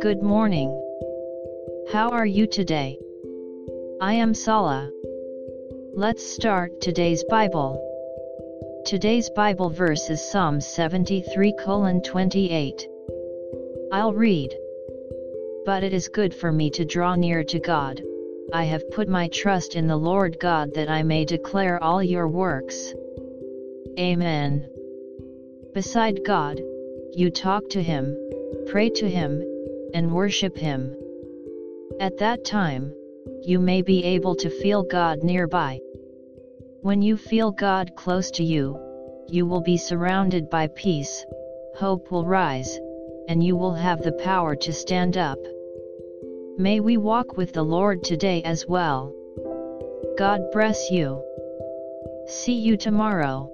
Good morning. How are you today? I am Sala. Let's start today's Bible. Today's Bible verse is Psalm 73 28. I'll read. But it is good for me to draw near to God. I have put my trust in the Lord God that I may declare all your works. Amen. Beside God, you talk to Him, pray to Him, and worship Him. At that time, you may be able to feel God nearby. When you feel God close to you, you will be surrounded by peace, hope will rise, and you will have the power to stand up. May we walk with the Lord today as well. God bless you. See you tomorrow.